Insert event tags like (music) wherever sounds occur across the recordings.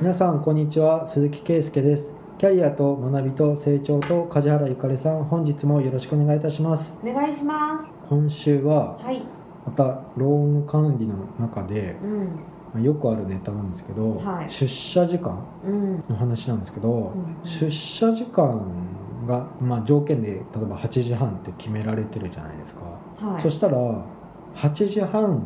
皆さんこんにちは鈴木圭介ですキャリアと学びと成長と梶原ゆかりさん本日もよろしくお願いいたしますお願いします。今週ははい。またローン管理の中でうん。まあよくあるネタなんですけど、はい出社時間うん。の話なんですけど、うん出社時間が、まあ、条件で例えば8時半って決められてるじゃないですか、はい。そしたら8時半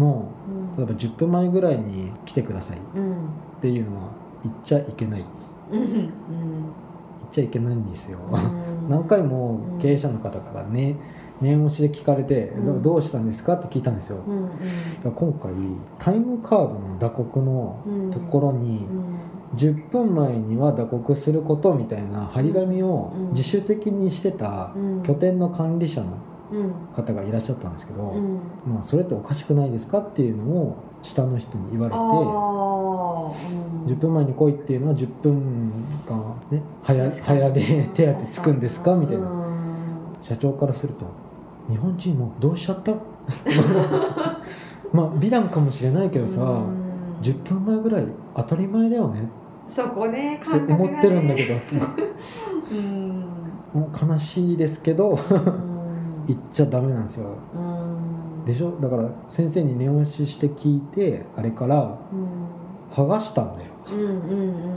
のうん。例えば10分前ぐらいに来てくださいっうん。ていうのは言っちゃいけない。言っちゃいけないんですよ、うん何回も経営者の方からね念押しで聞かれて「うんどうしたんですか?」って聞いたんですよ、うん。うん。今回タイムカードの打刻のうんところにうん。10分前には打刻することみたいな張り紙をうん自主的にしてたうん。拠点の管理者のうん。方がいらっしゃったんですけど、うん。まあ、それっておかしくないですかっていうのを下の人に言われて。うん。10分前に来いっていうのは10分間ね早早で手当つくんですか？みたいな。うん。社長からすると日本人もどうしちゃった？まあ美談かもしれないけどさ、うん。10分前ぐらい当たり前だよね。そこね、って思ってるんだけど。ど、(laughs) うん。悲しいですけどうん言っちゃダメなんですようん。でしょ？だから先生に念押しして聞いてあれからうん。剥がしたんだよ。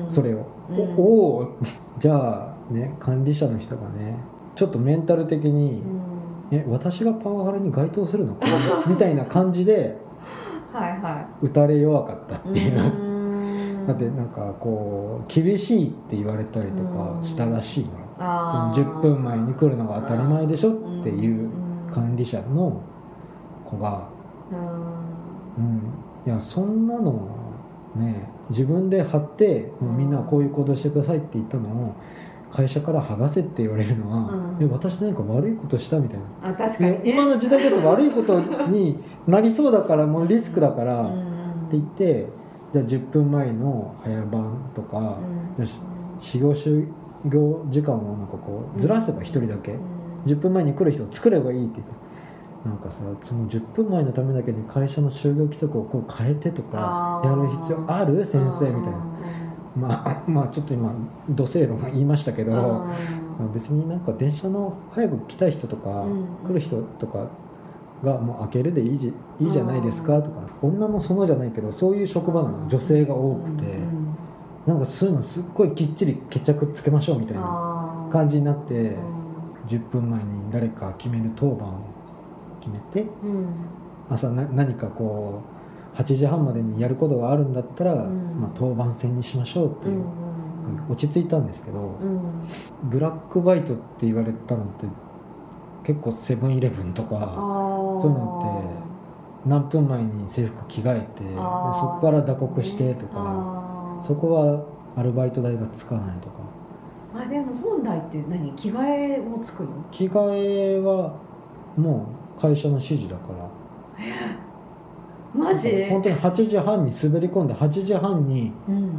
それを、うんおおー (laughs) じゃあね管理者の人がねちょっとメンタル的にう、ん。え私がパワハラに該当するの？こ (laughs) れみたいな感じで (laughs) はいは打たれ弱かったっい。ていう、うんだってなんかこう厳しいって言われたりとかしたらしいの、その10分前に来るのが当たり前でしょっていう管理者の子が、うんうん、いやそんなのね自分で貼ってもうみんなこういう行動してくださいって言ったのを会社から剥がせって言われるのは、うん。え私何か悪いことしたみたいな。あ確かに、ね、今の時代だと悪いことになりそうだからもうリスクだからってうん言ってじゃあ10分前の早番とか、うん。じゃあし始業終業時間をなんかこうずらせば1人だけ、10分前に来る人を作ればいいって言って。なんかさその10分前のためだけに会社の就業規則をこう変えてとかやる必要ある？先生みたいな。まあまあちょっと今土星論言いましたけど、うん。まあ別になんか電車の早く来たい人とか、うん。来る人とかがもう開けるでいいじいいじゃないですかとか女の園じゃないけどそういう職場なの女性が多くて、うんなんかそういうのすっごいきっちり決着つけましょうみたいな感じになって、うん。10分前に誰か決める当番を決めてうん。朝な何かこう8時半までにやることがあるんだったら、ん。まあ、当番制にしましょうっていう、うん落ち着いたんですけど、うん。ブラックバイトって言われたのって結構セブンイレブンとかそういうのって何分前に制服着替えてそこから打刻してとかそこはアルバイト代がつかないとか。まあでも本来って何？着替えもつくの？着替えはもう会社の指示だから。マジ？本当に8時半に滑り込んで8時半にうん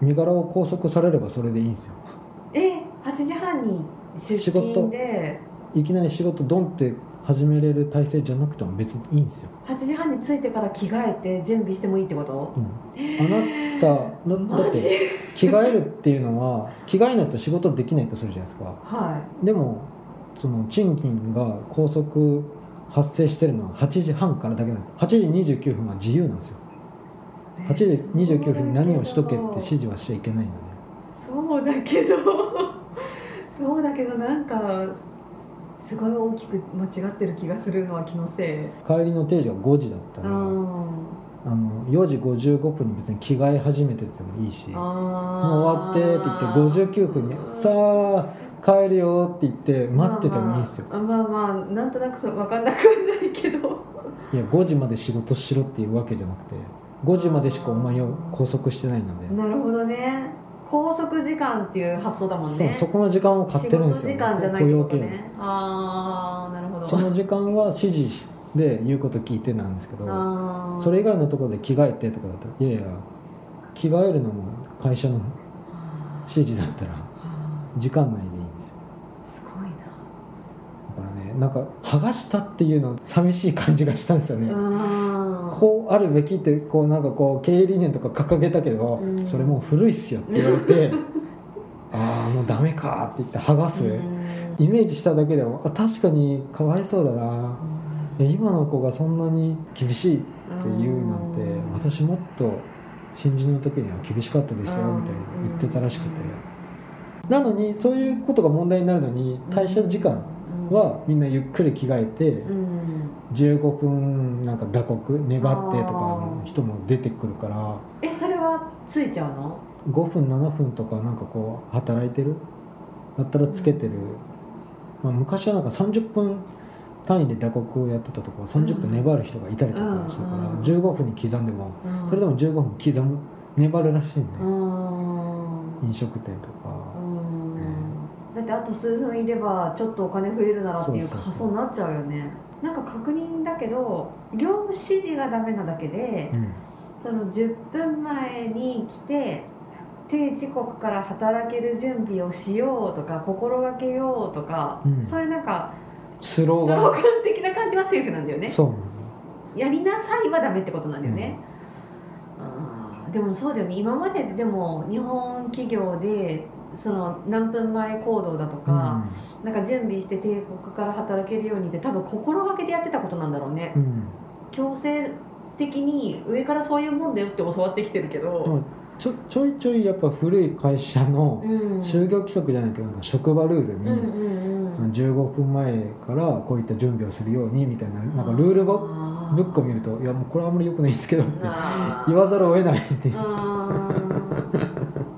身柄を拘束されればそれでいいんですよ。え8時半に出仕事。勤でいきなり仕事ドンって始めれる体制じゃなくても別にいいんですよ、8時半に着いてから着替えて準備してもいいってこと？うん、あなただって着替えるっていうのは着替えないと仕事できないとするじゃないですか。はでもその賃金が拘束発生してるのは8時半からだけなの。8時29分は自由なんですよ。い8時29分に何をしとけって指示はしちゃいけないので。そうだけど。そうだけどなんかすごい大きく間違ってる気がするのは気のせい。帰りの定時が5時だったら、うんあの4時55分に別に着替え始めててもいいしもう終わってって言って59分に「さあ帰るよ」って言って待っててもいいんですよ、まあまあ、まあまあなんとなくそう分かんなくはないけど。いや5時まで仕事しろっていうわけじゃなくて5時までしかお前を拘束してないので、なるほどね拘束時間っていう発想だもんね。そこの時間を買ってるんですよ。時間じゃないね。ああなるほど。その時間は指示で言うこと聞いてなんですけどそれ以外のところで着替えてとかだったらいやいや着替えるのも会社のは指示だったら時間内でいいんですよ。あすごいな。だからねなんか剥がしたっていうの寂しい感じがしたんですよね、うんこうあるべきってこうなんかこう経営理念とか掲げたけど、うん。それもう古いっすよって (laughs) 言われてああもうダメかって言って剥がす、うん。イメージしただけでもあ確かにかわいそうだな。え今の子がそんなに厳しいって言うなんてうん。私もっと新人の時には厳しかったですようん。みたいな言ってたらしくて。なのにそういうことが問題になるのに退社時間はみんなゆっくり着替えてうん15分なんか打刻粘ってとかの人も出てくるからえそれはついちゃうの？5分7分とかなんかこう働いてる？だったらつけてる、まあ、昔はなんか30分単位で打刻をやってたとこは30分粘る人がいたりとかしたから、うんうん15分に刻んでもうん。それでも15分刻む粘るらしいね、うん。飲食店とか、ってあと数分いればちょっとお金増えるならっていう発想になっちゃうよね。なんか確認だけど業務指示がダメなだけでうん。その10分前に来て定時刻から働ける準備をしようとか心がけようとか、うん。そういうなんかスローガンスローガン的な感じはセーフなんだよね。やりなさいはダメってことなんだよね、あーでもそうだよね。今まででも日本企業でその何分前行動だとか、なんか準備して帝国から働けるようにって多分心がけてやってたことなんだろうね。うん。うん強制的に上からそういうもんだよって教わってきてるけでど、もちょちょいちょいやっぱ古い会社のうん、就業規則じゃないけどなんか職場ルールに、うんうんうん15分前からこういった準備をするようにみたいななんかルールブックを見るといやもうこれはあんまり良くないんですけどって言わざるを得ないっていう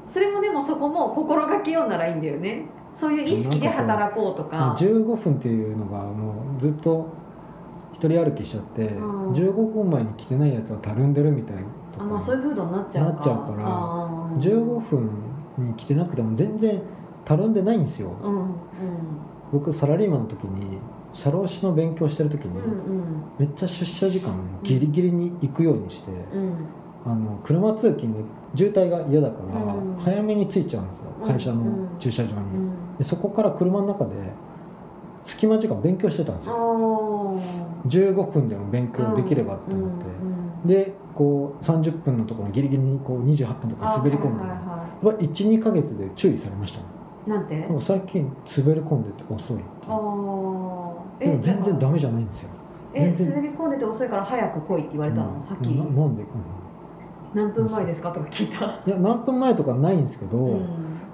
それもでもそこも心がけようならいいんだよね。そういう意識で働こうとか。15分っていうのがもうずっと一人歩きしちゃって、うん。15分前に来てないやつはたるんでるみたいなとあまあかそういう風土になっちゃうか。なっちゃうからあー15分に来てなくても全然たるんでないんですよ。うんうん。僕サラリーマンの時に社労士の勉強してる時に、うんめっちゃ出社時間ギリギリに行くようにして、うんうんあの車通勤で渋滞が嫌だから、うん。早めに着いちゃうんですよ会社の駐車場に、うん。でそこから車の中で隙間時間勉強してたんですあよー15分でも勉強できればって思って、でこう30分のところにギリギリにこう28分とか滑り込んで、あはいはい。はは12か月で注意されました。なんてなんか最近滑り込んでて遅いってでも全然ダメメじゃないんですよ。え全然。滑り込んでて遅いから早く来いって言われたの、うん。はっきり。ななんで、うん何分前ですか？とか聞いた、いや何分前とかないんですけど、うん、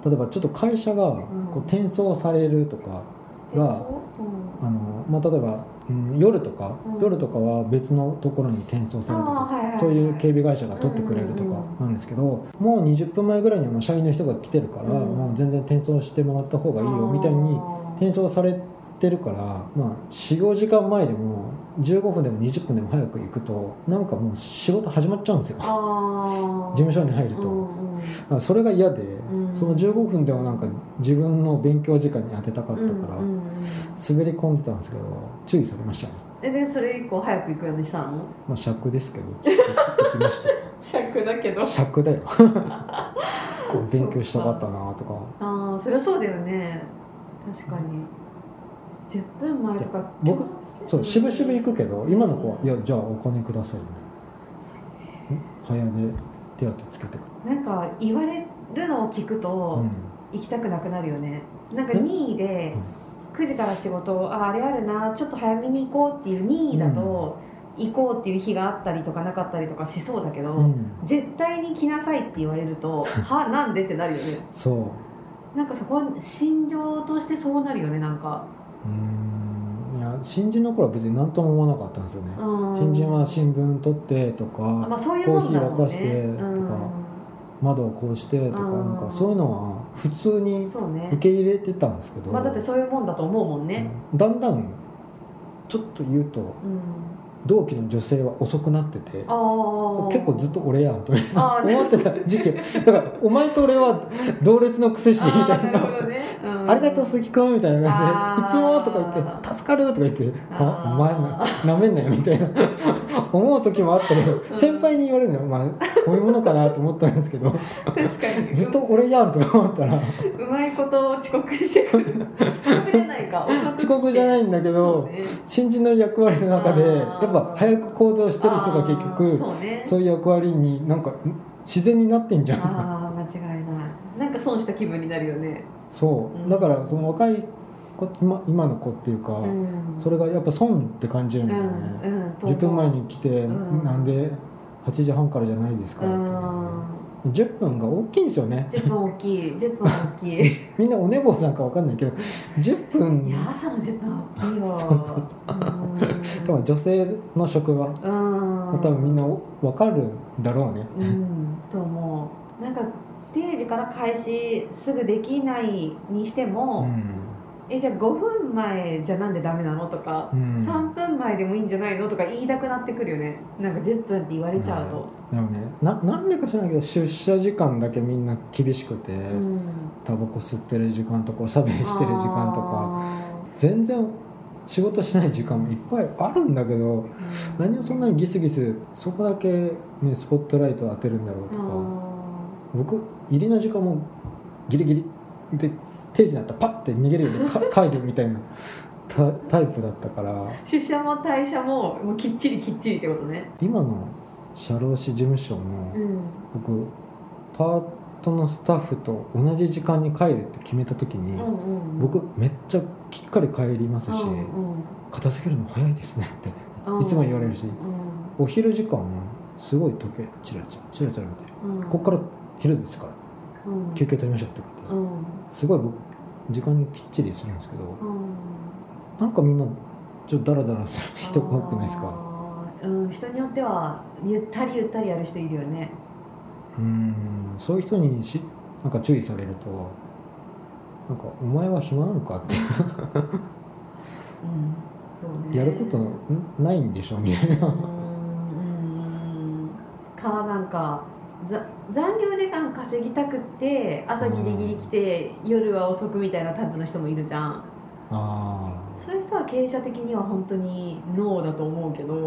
例えばちょっと会社がこう転送されるとか、がうん。あのまあ、例えば、うん、夜とか、うん。夜とかは別のところに転送されるとか、はいはいはいそういう警備会社が取ってくれるとかなんですけど、もう20分前ぐらいにはもう社員の人が来てるから、うん。もう全然転送してもらった方がいいよみたいに転送されてるから、まあ、45時間前でも15分でも20分でも早く行くとなんかもう仕事始まっちゃうんですよ。あ事務所に入ると、うんうんあそれが嫌で、ん。その15分でもなんか自分の勉強時間に当てたかったから、うんうんうん滑り込んでたんですけど注意されましたね。えでそれ以降早く行くようにしたの？まあ尺ですけど行きました。(laughs) 尺だけど。尺だよ。(laughs) こう勉強したかったなとか。ああそれはそうだよね。確かに。10分前とか僕そう渋々行くけど今の子は「いやじゃあお金ください」みたいな早で手当つけてくなんか言われるのを聞くと、うん。行きたくなくなるよね。なんかえ？任意で9時から仕事ああれあるなちょっと早めに行こうっていう任意だと、行こうっていう日があったりとかなかったりとかしそうだけど、うん。絶対に来なさいって言われると (laughs) はなんでってなるよね。そう。なんかそこは心情としてそうなるよねなんか。うーん新人の頃は別に何とも思わなかったんですよね。うん。新人は新聞取ってとか、あまあそういうね。コーヒー沸かしてとか窓をこうしてとかうん。なんかそういうのは普通うんに受け入れてたんですけど、まあだってそういうもんだと思うもんね。うん。だんだんちょっと言うとうん同期の女性は遅くなってて結構ずっと俺やんと思ってた時期。だからお前と俺は同列の癖してみたいな。ね、うん。ありがとう鈴木君みたいな感じで「いつも」とか言って「助かる」とか言って「ああーお前なめんなよ」みたいな。(laughs) 思う時もあったけど先輩に言われるのはまあこういうものかなと思ったんですけどずっと俺やんと思ったらうまいこと遅刻してくる。遅刻じゃないか。遅刻じゃないいんだけどね。新人の役割の中であーやっぱぱ早く行動してる人が結局そうね。いう役割になんかん自然になってんじゃん。ああ間違いない。なんか損した気分になるよね。そう。うん。だからその若い子今今の子っていうか、うん。それがやっぱ損って感じるんだよね、うんうん10分前に来て、うん。なんで8時半からじゃないですかうって、ん10分が大きいんですよね。10分大きい。10分大きい。い (laughs) みんなお寝坊さんか分かんないけど10分や朝の10分大きいよ。そうそうそうん。多分女性の職場。うん。多分みんな分かるんだろうね。うん。と思う。なんか定時から開始すぐできないにしてうも、ん、えじゃあ5分前じゃなんでダメなのとか、うん、3分前でもいいんじゃないのとか言いたくなってくるよね。なんか10分って言われちゃうと、でもねななんでか知らないけど出社時間だけみんな厳しくて、うん。タバコ吸ってる時間とかおしゃべりしてる時間とかあ全然仕事しない時間もいっぱいあるんだけどーうん。何をそんなにギスギスそこだけ、ね、スポットライト当てるんだろうとか、僕入りの時間もギリギリで定時になったらパッて逃げるように (laughs) か帰るみたいなタタイプだったから。出社も退社ももうきっちりきっちりってことね。今の社労士事務所もうん。僕パートのスタッフと同じ時間に帰るって決めた時に、うんうん僕めっちゃきっかり帰りますし、うんうん。片付けるの早いですねってうんいつも言われるしうお昼時間もすごい時計チラチラチラチラ見てんうん。こっから昼ですから。うん休憩取りましょうって言ってうん。すごい僕時間にきっちりするんですけどうん。なんかみんなちょっとダラダラする人多くないですか？うん。人によってはゆったりゆったりやる人いるよね。うん。そういう人にしなんか注意されるとなんか「お前は暇なのか?」って。うん。そうね。やることん？ないんでしょ？みたいな。うん。うん。かなんかざ残業時間稼ぎたくって朝ギリギリ来て夜は遅くみたいなタイプの人もいるじゃん。あそういう人は経営者的には本当にノーだと思うけどあ、う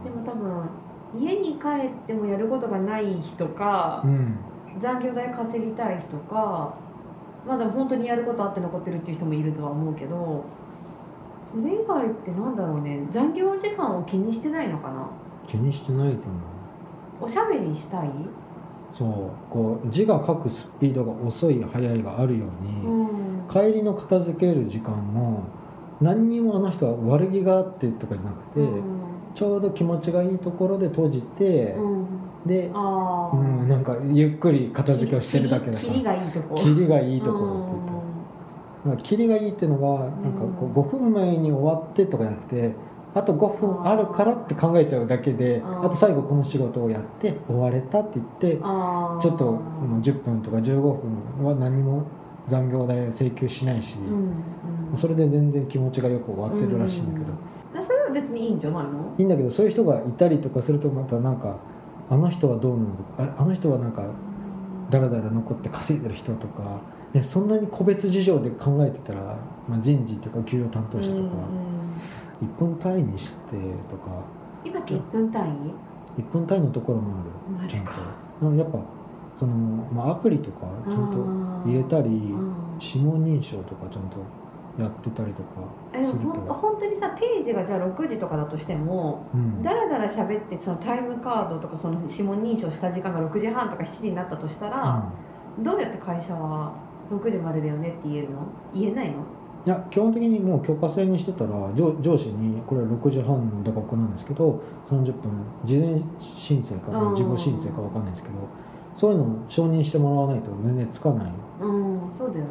ん。でも多分家に帰ってもやることがない人かう、ん。残業代稼ぎたい人かまあでも本当にやることあって残ってるっていう人もいるとは思うけどそれ以外ってなんだろうね。残業時間を気にしてないのかな。気にしてないと思うおしゃべりしたい、そうこう字が書くスピードが遅い速いがあるように、うん。帰りの片付ける時間も何にもあの人は悪気があってとかじゃなくて、うん。ちょうど気持ちがいいところで閉じて、うん。で、うん、なんかゆっくり片付けをしてるだけだから切りがいいとこ。切りがいいところって言った。うん。なんか切りがいいっていうのがなんかこう5分前に終わってとかじゃなくてあと5分あるからって考えちゃうだけであと最後この仕事をやって終われたって言ってちょっともう10分とか15分は何も残業代を請求しないし、うんうん。それで全然気持ちがよく終わってるらしいんだけど、それは別にいいんじゃないの？いいんだけどそういう人がいたりとかするとまたなんかあの人はどうなのとかああの人はなんかだらだら残って稼いでる人とかえそんなに個別事情で考えてたら、まあ、人事とか給与担当者とかうんうん1分単位にしてとか。今って1分単位？1分単位のところもある。ちゃんと。うんやっぱその、まあ、アプリとかちゃんと入れたりうん。指紋認証とかちゃんとやってたりとかすると。と、本当にさ定時がじゃあ6時とかだとしてもうん、だらだら喋ってそのタイムカードとかその指紋認証した時間が6時半とか7時になったとしたら、どうやって会社は6時までだよねって言えるの？言えないの？いや基本的にもう許可制にしてたら上上司にこれは6時半の打刻なんですけど30分事前申請かうん自己申請か分かんないですけどそういうのを承認してもらわないと全然つかない。うんそうだよね。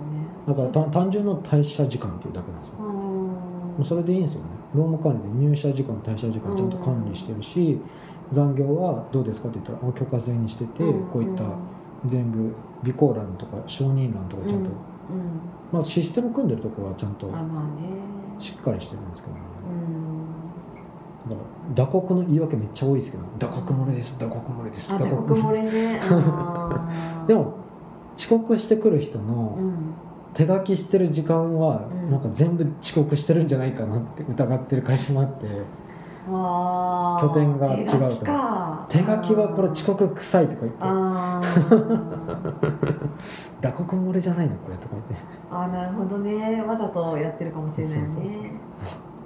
だから単単純の退社時間っていうだけなんですよ。うんもうそれでいいんですよね。労務管理で入社時間退社時間ちゃんと管理してるし残業はどうですかって言ったらあ許可制にしててこういった全部備考欄とか承認欄とかちゃんと、うんまあ、システム組んでるところはちゃんとしっかりしてるんですけどね。うん。だから打刻の言い訳めっちゃ多いですけど打刻漏れです打刻漏れです打刻漏れ。ね。(laughs) でも遅刻してくる人のうん。手書きしてる時間はうん。なんか全部遅刻してるんじゃないかなって疑ってる会社もあって拠点が違うと。手書きか手書きはこれ遅刻臭いとか言って。(laughs) (laughs) 打刻漏れじゃないのこれとか言って。あーなるほどね。わざとやってるかもしれないよね。そうそうそう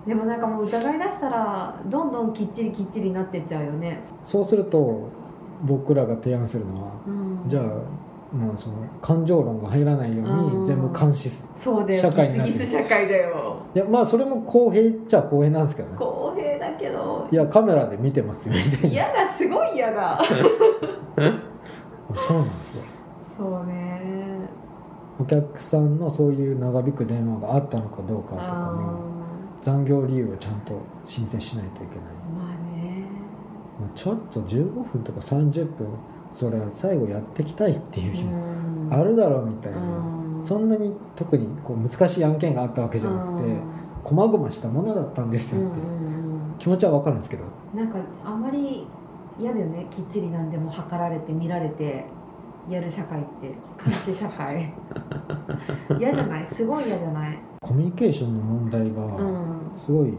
でもなんかもう疑い出したらどんどんきっちりきっちりになってっちゃうよね、そうすると僕らが提案するのはうん、じゃあまあその感情論が入らないよううん。に全部監視う社会になってギスギス社会だよ。いやまあそれも公平っちゃ公平なんですけどねいやカメラで見てますよ (laughs) みたいな。嫌だすごい嫌だ。そうなんですよ。そうね。お客さんのそういう長引く電話があったのかどうかとかあも残業理由をちゃんと申請しないといけない。ーまあね。まあちょっと15分とか30分それは最後やってきたいっていう日もうん。あるだろうみたいな、うん。そんなに特にこう難しい案件があったわけじゃなくて細々したものだったんですうんよって、うん気持ちは分かるんですけど。うんなんかあんまり嫌だよね。きっちり何でも測られて見られてやる社会って。監視社会。(laughs) 嫌じゃない？すごい嫌じゃない？コミュニケーションの問題うがん。すごい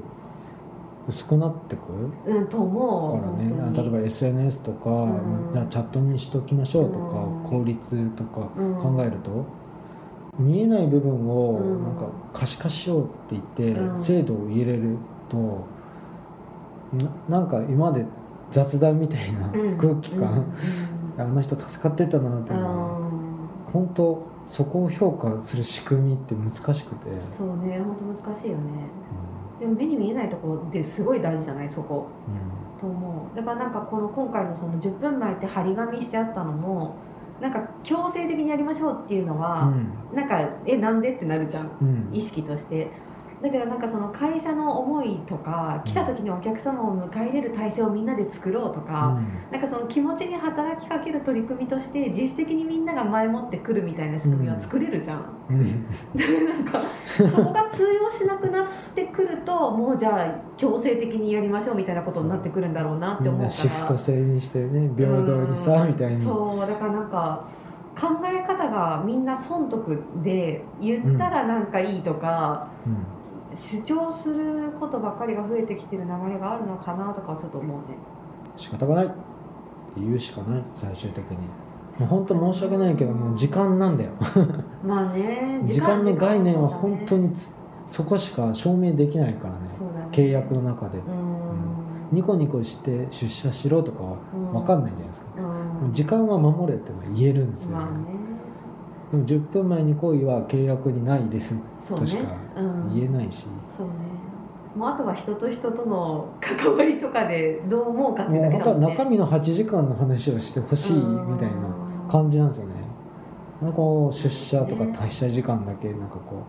薄くなってく？うんと思う。からね、例えば SNS とか、ん。じゃあチャットにしときましょうとか、うん。効率とかうん。考えると、見えない部分をうん。なんか可視化しようって言って、うん。精度を入れるとななんか今まで雑談みたいなうん。空気感、うん。あの人助かってたなっていうのは、うん本当そこを評価する仕組みって難しくて、そうね本当難しいよね。うでも目に見えないところですごい大事じゃないそこ。ん。と思う。だからなんかこの今回のその10分前って張り紙してあったのもなんか強制的にやりましょうっていうのは、なんかえなんでってなるじゃんうん。うん。意識としてだけどなんかその会社の思いとか来た時にお客様を迎え入れる体制をみんなで作ろうとか、なんかその気持ちに働きかける取り組みとして自主的にみんなが前もってくるみたいな仕組みは作れるじゃん、うん。なんかそこが通用しなくなってくるともうじゃあ強制的にやりましょうみたいなことになってくるんだろうなって思うから。なシフト制にしてね平等にさうんみたいに。そうだからなんか考え方がみんな損得で言ったらなんかいいとか、うん主張することばっかりが増えてきてる流れがあるのかなとかはちょっと思うね。仕方がない。言うしかない。最終的に。もう本当申し訳ないけどもう時間なんだよ。(laughs) まあね (laughs) 時間の概念は本当につそこしか証明できないからね。ね。契約の中で。うニコニコして出社しろとかはん。分かんないじゃないですか。うん。時間は守れってのは言えるんですよねでも10分前に来いは契約にないです。としか。うん。言えないし、そうね。もうあとは人と人との関わりとかでどう思うかってだけだもんね。は中身の8時間の話をしてほしいみたいな感じなんですよね。なんかこう出社とか退社時間だけなんかこ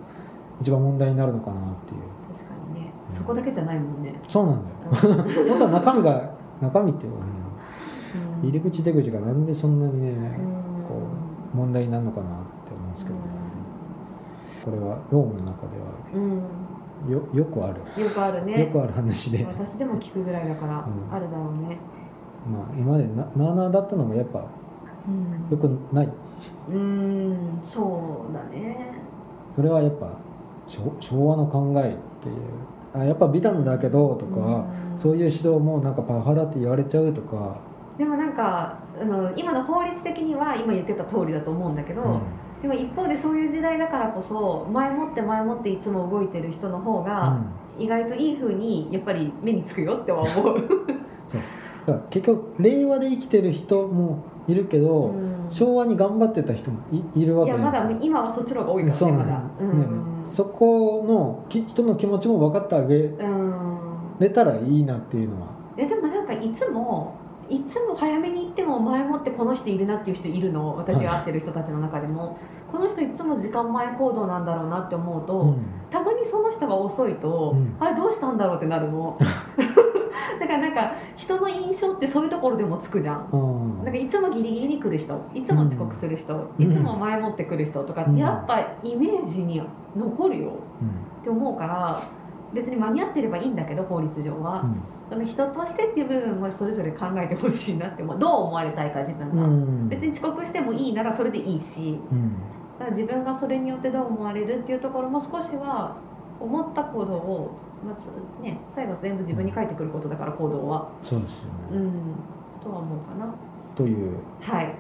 う一番問題になるのかなっていう。確かにね。うん。そこだけじゃないもんね、そうなんだよ。うん。本当は中身が中身っていうか、うんうん。入り口出口がなんでそんなにね、うん問題になるのかなって思うんですけどね、これはロームの中ではうん。よよくある、よくあるね。よくある話で、ま私でも聞くぐらいだからうん。あるだろうね。あ今までななあなあだったのがやっぱうん。よくない。うんそうだね。それはやっぱ昭昭和の考えっていう。あやっぱ美談だけどとか、うん。そういう指導もなんかパワハラって言われちゃうとか、でもなんかあの今の法律的には今言ってた通りだと思うんだけど、うん。でも一方でそういう時代だからこそ前もって前もっていつも動いてる人の方が意外といい風にやっぱり目につくよっては思 (laughs) う、だから結局令和で生きてる人もいるけど、うん。昭和に頑張ってた人もいいるわけじゃないですか。だ今はそっちの方が多いから。ね。まだよ、ね。そこのき人の気持ちも分かってあげうん。れたらいいなっていうのは、いやでもなんかいつもいつも早めに行っても前もってこの人いるなっていう人いるの？私が会ってる人たちの中でも、この人いつも時間前行動なんだろうなって思うと、うん。たまにその人が遅いと、うん。あれどうしたんだろうってなるの。(laughs) だからなんか人の印象ってそういうところでもつくじゃん。うん。なんかいつもギリギリに来る人いつも遅刻する人、うん。いつも前もって来る人とか、うん。やっぱイメージに残るようんって思うから別に間に合ってればいいんだけど法律上は、その人としてっていう部分もそれぞれ考えてほしいなって (laughs) どう思われたいか自分が、うん。うん別に遅刻してもいいならそれでいいしうん。だから自分がそれによってどう思われるっていうところも少しは思った行動を、まずね、最後全部自分に返ってくることだから行動は。そうですよね、うん。とは思うかな。というはい。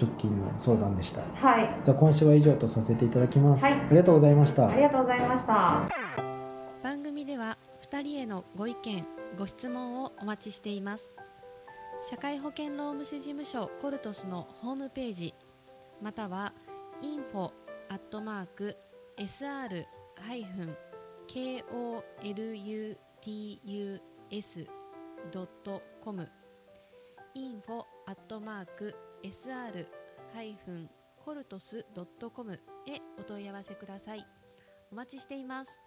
直近の相談でした。はい。じゃあ今週は以上とさせていただきます、はい。ありがとうございました。ありがとうございましたでは2人へのご意見ご質問をお待ちしています。社会保険労務士事務所コルトスのホームページまたは info アットマーク sr-koluts.com info アットマーク sr-coltos.com へお問い合わせください。お待ちしています。